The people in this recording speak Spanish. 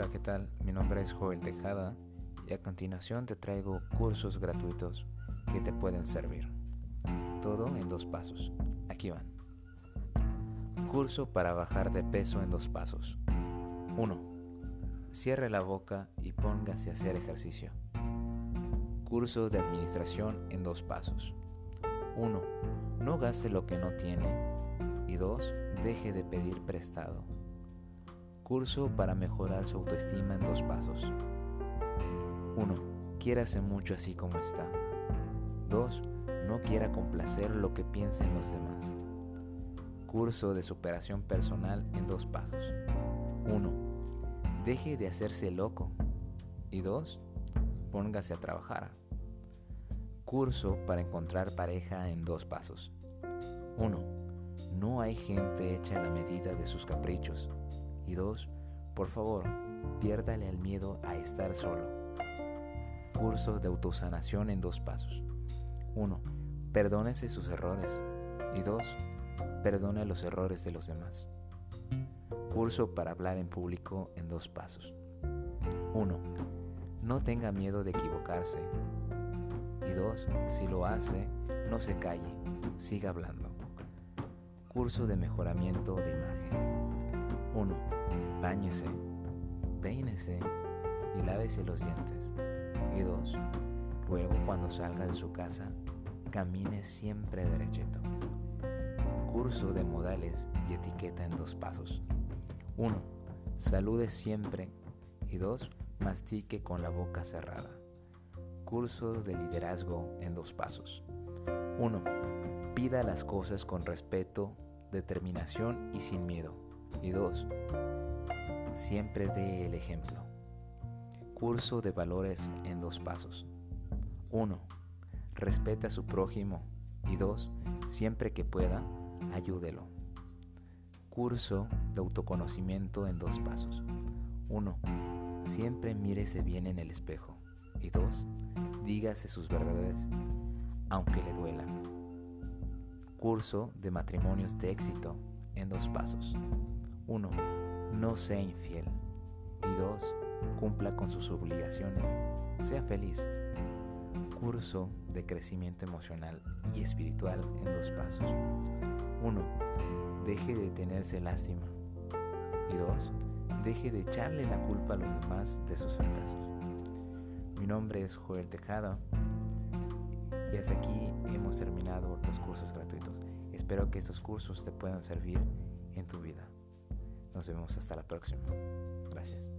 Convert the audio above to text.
Hola, ¿qué tal? Mi nombre es Joel Tejada y a continuación te traigo cursos gratuitos que te pueden servir. Todo en dos pasos. Aquí van. Curso para bajar de peso en dos pasos. 1. Cierre la boca y póngase a hacer ejercicio. Curso de administración en dos pasos. 1. No gaste lo que no tiene. Y 2. Deje de pedir prestado. Curso para mejorar su autoestima en dos pasos. 1. Quiérase mucho así como está. 2. No quiera complacer lo que piensen los demás. Curso de superación personal en dos pasos. 1. Deje de hacerse loco. Y 2. Póngase a trabajar. Curso para encontrar pareja en dos pasos. 1. No hay gente hecha a la medida de sus caprichos. Y dos, por favor, piérdale el miedo a estar solo. Curso de autosanación en dos pasos. 1. Perdónese sus errores. Y 2. Perdone los errores de los demás. Curso para hablar en público en dos pasos. 1. No tenga miedo de equivocarse. Y 2. Si lo hace, no se calle, siga hablando. Curso de mejoramiento de imagen. 1 Báñese, peínese y lávese los dientes. Y dos, luego cuando salga de su casa, camine siempre derechito. Curso de modales y etiqueta en dos pasos. 1. Salude siempre. Y dos, Mastique con la boca cerrada. Curso de liderazgo en dos pasos. 1. Pida las cosas con respeto, determinación y sin miedo. Y 2 siempre dé el ejemplo. Curso de valores en dos pasos. 1. Respete a su prójimo. Y 2. Siempre que pueda, ayúdelo. Curso de autoconocimiento en dos pasos. 1. Siempre mírese bien en el espejo. Y 2. Dígase sus verdades, aunque le duelan. Curso de matrimonios de éxito en dos pasos. 1 no sea infiel. Y dos, cumpla con sus obligaciones. Sea feliz. Curso de crecimiento emocional y espiritual en dos pasos. Uno, deje de tenerse lástima. Y dos, deje de echarle la culpa a los demás de sus fracasos. Mi nombre es Joel Tejada y hasta aquí hemos terminado los cursos gratuitos. Espero que estos cursos te puedan servir en tu vida. Nos vemos hasta la próxima. Gracias.